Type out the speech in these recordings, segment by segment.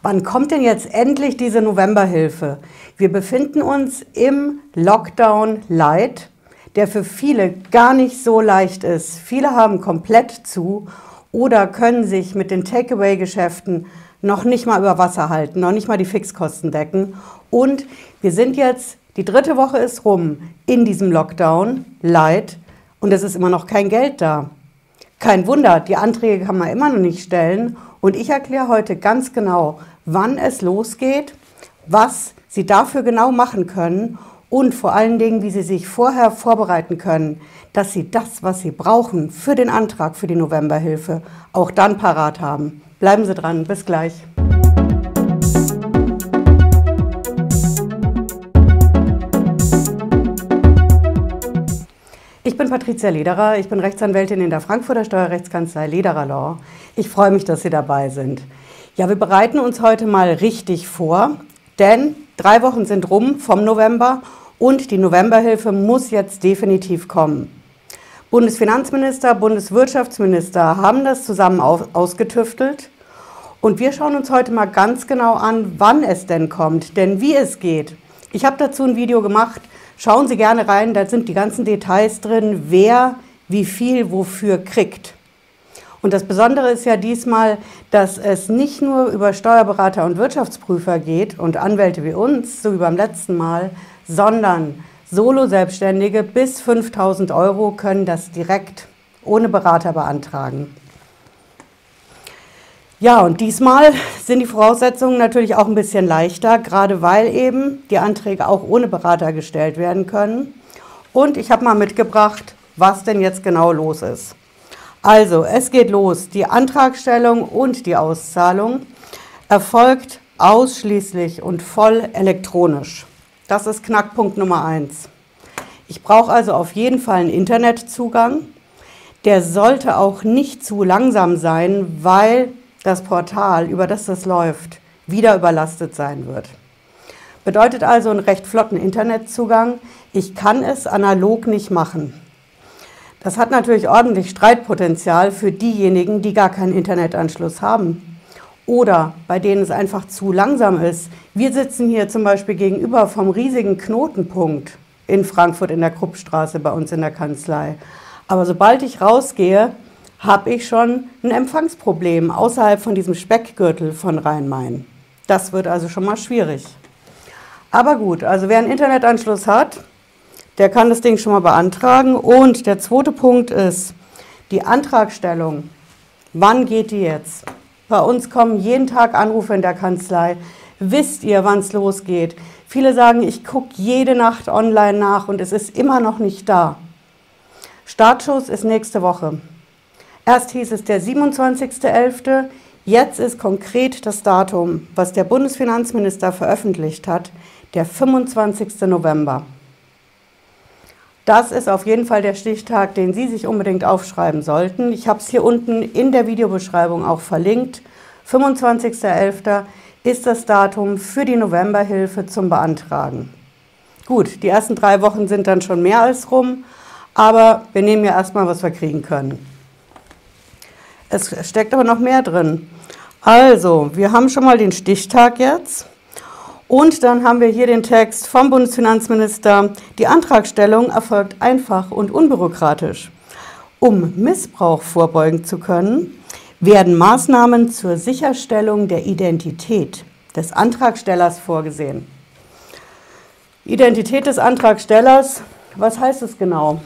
Wann kommt denn jetzt endlich diese Novemberhilfe? Wir befinden uns im Lockdown Light, der für viele gar nicht so leicht ist. Viele haben komplett zu oder können sich mit den Takeaway-Geschäften noch nicht mal über Wasser halten, noch nicht mal die Fixkosten decken. Und wir sind jetzt, die dritte Woche ist rum in diesem Lockdown Light und es ist immer noch kein Geld da. Kein Wunder, die Anträge kann man immer noch nicht stellen. Und ich erkläre heute ganz genau, wann es losgeht, was Sie dafür genau machen können und vor allen Dingen, wie Sie sich vorher vorbereiten können, dass Sie das, was Sie brauchen für den Antrag für die Novemberhilfe, auch dann parat haben. Bleiben Sie dran, bis gleich. Bin Patricia Lederer, ich bin Rechtsanwältin in der Frankfurter Steuerrechtskanzlei Lederer Law. Ich freue mich, dass Sie dabei sind. Ja, wir bereiten uns heute mal richtig vor, denn drei Wochen sind rum vom November und die Novemberhilfe muss jetzt definitiv kommen. Bundesfinanzminister, Bundeswirtschaftsminister haben das zusammen ausgetüftelt. Und wir schauen uns heute mal ganz genau an, wann es denn kommt, denn wie es geht. Ich habe dazu ein Video gemacht. Schauen Sie gerne rein, da sind die ganzen Details drin, wer wie viel wofür kriegt. Und das Besondere ist ja diesmal, dass es nicht nur über Steuerberater und Wirtschaftsprüfer geht und Anwälte wie uns, so wie beim letzten Mal, sondern Solo-Selbstständige bis 5000 Euro können das direkt ohne Berater beantragen. Ja, und diesmal sind die Voraussetzungen natürlich auch ein bisschen leichter, gerade weil eben die Anträge auch ohne Berater gestellt werden können. Und ich habe mal mitgebracht, was denn jetzt genau los ist. Also, es geht los. Die Antragstellung und die Auszahlung erfolgt ausschließlich und voll elektronisch. Das ist Knackpunkt Nummer eins. Ich brauche also auf jeden Fall einen Internetzugang. Der sollte auch nicht zu langsam sein, weil das Portal, über das das läuft, wieder überlastet sein wird. Bedeutet also einen recht flotten Internetzugang. Ich kann es analog nicht machen. Das hat natürlich ordentlich Streitpotenzial für diejenigen, die gar keinen Internetanschluss haben oder bei denen es einfach zu langsam ist. Wir sitzen hier zum Beispiel gegenüber vom riesigen Knotenpunkt in Frankfurt in der Kruppstraße bei uns in der Kanzlei. Aber sobald ich rausgehe, habe ich schon ein Empfangsproblem außerhalb von diesem Speckgürtel von Rhein-Main. Das wird also schon mal schwierig. Aber gut, also wer einen Internetanschluss hat, der kann das Ding schon mal beantragen. Und der zweite Punkt ist die Antragstellung. Wann geht die jetzt? Bei uns kommen jeden Tag Anrufe in der Kanzlei. Wisst ihr, wann es losgeht? Viele sagen, ich gucke jede Nacht online nach und es ist immer noch nicht da. Startschuss ist nächste Woche. Erst hieß es der 27.11., jetzt ist konkret das Datum, was der Bundesfinanzminister veröffentlicht hat, der 25. November. Das ist auf jeden Fall der Stichtag, den Sie sich unbedingt aufschreiben sollten. Ich habe es hier unten in der Videobeschreibung auch verlinkt. 25.11. ist das Datum für die Novemberhilfe zum Beantragen. Gut, die ersten drei Wochen sind dann schon mehr als rum, aber wir nehmen ja erstmal, was wir kriegen können. Es steckt aber noch mehr drin. Also, wir haben schon mal den Stichtag jetzt. Und dann haben wir hier den Text vom Bundesfinanzminister. Die Antragstellung erfolgt einfach und unbürokratisch. Um Missbrauch vorbeugen zu können, werden Maßnahmen zur Sicherstellung der Identität des Antragstellers vorgesehen. Identität des Antragstellers, was heißt es genau?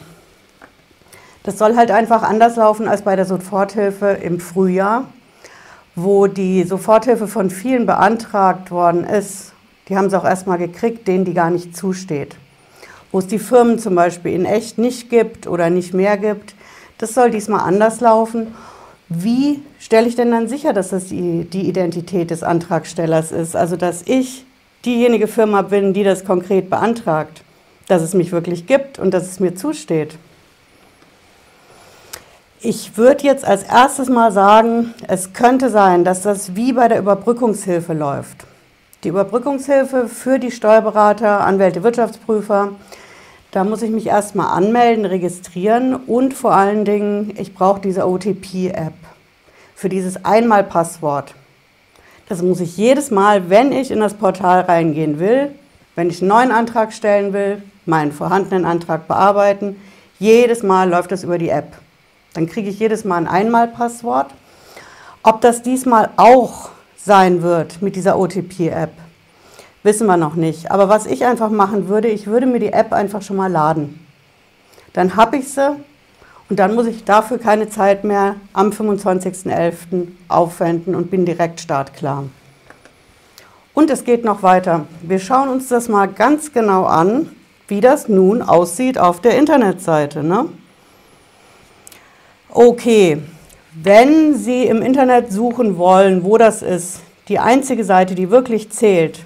Das soll halt einfach anders laufen als bei der Soforthilfe im Frühjahr, wo die Soforthilfe von vielen beantragt worden ist die haben es auch erstmal gekriegt, denen die gar nicht zusteht. Wo es die Firmen zum Beispiel in echt nicht gibt oder nicht mehr gibt. Das soll diesmal anders laufen. Wie stelle ich denn dann sicher, dass das die Identität des Antragstellers ist? Also, dass ich diejenige Firma bin, die das konkret beantragt, dass es mich wirklich gibt und dass es mir zusteht. Ich würde jetzt als erstes mal sagen, es könnte sein, dass das wie bei der Überbrückungshilfe läuft. Die Überbrückungshilfe für die Steuerberater, Anwälte, Wirtschaftsprüfer. Da muss ich mich erstmal anmelden, registrieren und vor allen Dingen, ich brauche diese OTP-App für dieses Einmalpasswort. Das muss ich jedes Mal, wenn ich in das Portal reingehen will, wenn ich einen neuen Antrag stellen will, meinen vorhandenen Antrag bearbeiten, jedes Mal läuft das über die App. Dann kriege ich jedes Mal ein Einmalpasswort. Ob das diesmal auch sein wird mit dieser OTP-App, wissen wir noch nicht. Aber was ich einfach machen würde, ich würde mir die App einfach schon mal laden. Dann habe ich sie und dann muss ich dafür keine Zeit mehr am 25.11. aufwenden und bin direkt startklar. Und es geht noch weiter. Wir schauen uns das mal ganz genau an, wie das nun aussieht auf der Internetseite. Ne? Okay, wenn Sie im Internet suchen wollen, wo das ist, die einzige Seite, die wirklich zählt,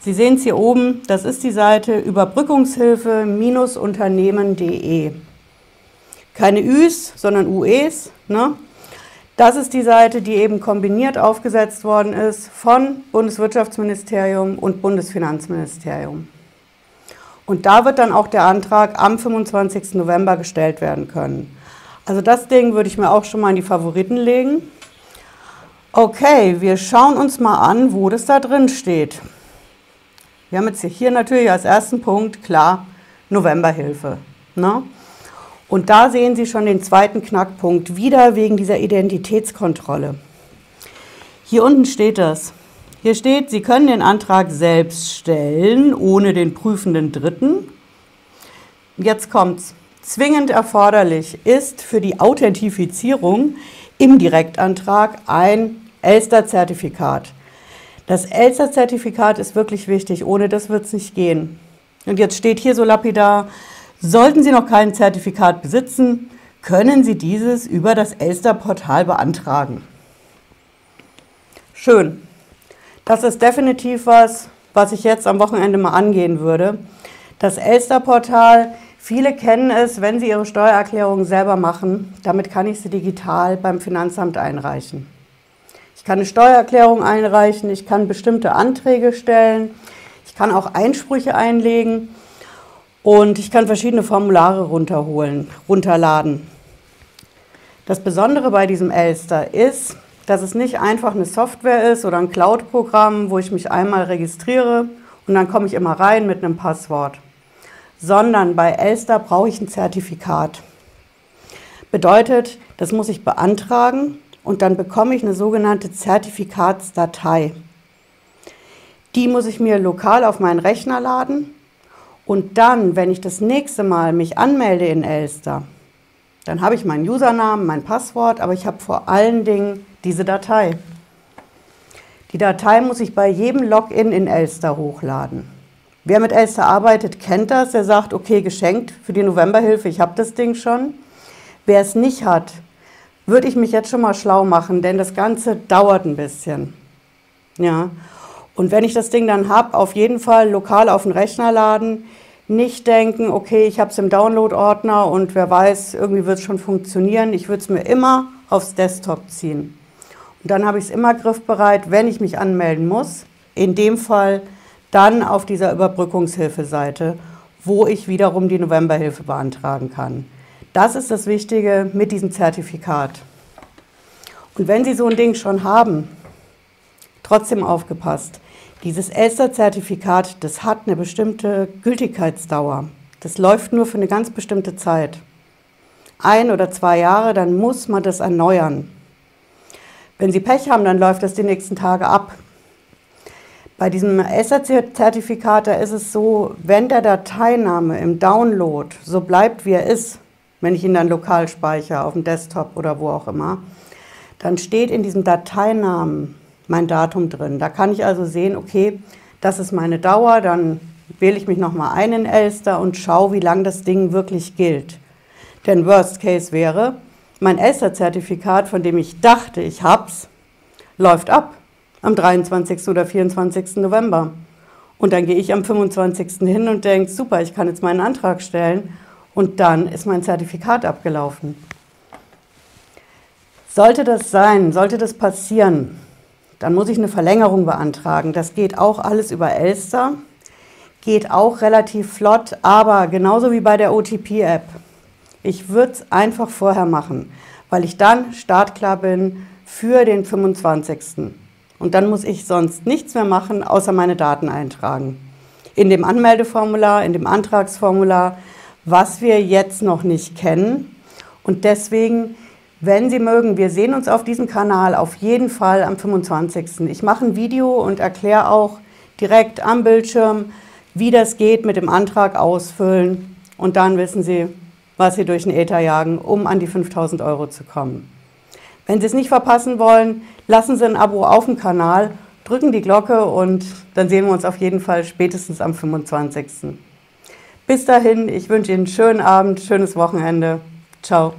Sie sehen es hier oben, das ist die Seite Überbrückungshilfe-unternehmen.de. Keine Üs, sondern UEs. Ne? Das ist die Seite, die eben kombiniert aufgesetzt worden ist von Bundeswirtschaftsministerium und Bundesfinanzministerium. Und da wird dann auch der Antrag am 25. November gestellt werden können. Also das Ding würde ich mir auch schon mal in die Favoriten legen. Okay, wir schauen uns mal an, wo das da drin steht. Wir haben jetzt hier natürlich als ersten Punkt klar Novemberhilfe. Ne? Und da sehen Sie schon den zweiten Knackpunkt, wieder wegen dieser Identitätskontrolle. Hier unten steht das. Hier steht, Sie können den Antrag selbst stellen, ohne den prüfenden Dritten. Jetzt kommt's. Zwingend erforderlich ist für die Authentifizierung im Direktantrag ein Elster-Zertifikat. Das Elster-Zertifikat ist wirklich wichtig, ohne das wird es nicht gehen. Und jetzt steht hier so lapidar, sollten Sie noch kein Zertifikat besitzen, können Sie dieses über das Elster-Portal beantragen. Schön. Das ist definitiv was, was ich jetzt am Wochenende mal angehen würde. Das Elster-Portal Viele kennen es, wenn sie ihre Steuererklärung selber machen. Damit kann ich sie digital beim Finanzamt einreichen. Ich kann eine Steuererklärung einreichen, ich kann bestimmte Anträge stellen, ich kann auch Einsprüche einlegen und ich kann verschiedene Formulare runterholen, runterladen. Das Besondere bei diesem Elster ist, dass es nicht einfach eine Software ist oder ein Cloud-Programm, wo ich mich einmal registriere und dann komme ich immer rein mit einem Passwort sondern bei Elster brauche ich ein Zertifikat. Bedeutet, das muss ich beantragen und dann bekomme ich eine sogenannte Zertifikatsdatei. Die muss ich mir lokal auf meinen Rechner laden und dann, wenn ich das nächste Mal mich anmelde in Elster, dann habe ich meinen Usernamen, mein Passwort, aber ich habe vor allen Dingen diese Datei. Die Datei muss ich bei jedem Login in Elster hochladen. Wer mit Elster arbeitet, kennt das. Er sagt, okay, geschenkt für die Novemberhilfe, ich habe das Ding schon. Wer es nicht hat, würde ich mich jetzt schon mal schlau machen, denn das Ganze dauert ein bisschen. Ja. Und wenn ich das Ding dann habe, auf jeden Fall lokal auf den Rechner laden, nicht denken, okay, ich habe es im Download-Ordner und wer weiß, irgendwie wird es schon funktionieren. Ich würde es mir immer aufs Desktop ziehen. Und dann habe ich es immer griffbereit, wenn ich mich anmelden muss. In dem Fall dann auf dieser Überbrückungshilfeseite, wo ich wiederum die Novemberhilfe beantragen kann. Das ist das Wichtige mit diesem Zertifikat. Und wenn Sie so ein Ding schon haben, trotzdem aufgepasst. Dieses Elster-Zertifikat, das hat eine bestimmte Gültigkeitsdauer. Das läuft nur für eine ganz bestimmte Zeit. Ein oder zwei Jahre, dann muss man das erneuern. Wenn Sie Pech haben, dann läuft das die nächsten Tage ab. Bei diesem ESSA-Zertifikat, da ist es so, wenn der Dateiname im Download so bleibt, wie er ist, wenn ich ihn dann lokal speichere, auf dem Desktop oder wo auch immer, dann steht in diesem Dateinamen mein Datum drin. Da kann ich also sehen, okay, das ist meine Dauer, dann wähle ich mich nochmal ein in Elster und schaue, wie lange das Ding wirklich gilt. Denn Worst Case wäre, mein Elster-Zertifikat, von dem ich dachte, ich hab's, läuft ab am 23. oder 24. November. Und dann gehe ich am 25. hin und denke, super, ich kann jetzt meinen Antrag stellen. Und dann ist mein Zertifikat abgelaufen. Sollte das sein, sollte das passieren, dann muss ich eine Verlängerung beantragen. Das geht auch alles über Elster, geht auch relativ flott, aber genauso wie bei der OTP-App. Ich würde es einfach vorher machen, weil ich dann startklar bin für den 25. Und dann muss ich sonst nichts mehr machen, außer meine Daten eintragen. In dem Anmeldeformular, in dem Antragsformular, was wir jetzt noch nicht kennen. Und deswegen, wenn Sie mögen, wir sehen uns auf diesem Kanal auf jeden Fall am 25. Ich mache ein Video und erkläre auch direkt am Bildschirm, wie das geht mit dem Antrag ausfüllen. Und dann wissen Sie, was Sie durch den Äther jagen, um an die 5000 Euro zu kommen. Wenn Sie es nicht verpassen wollen, lassen Sie ein Abo auf dem Kanal, drücken die Glocke und dann sehen wir uns auf jeden Fall spätestens am 25. Bis dahin, ich wünsche Ihnen einen schönen Abend, schönes Wochenende. Ciao.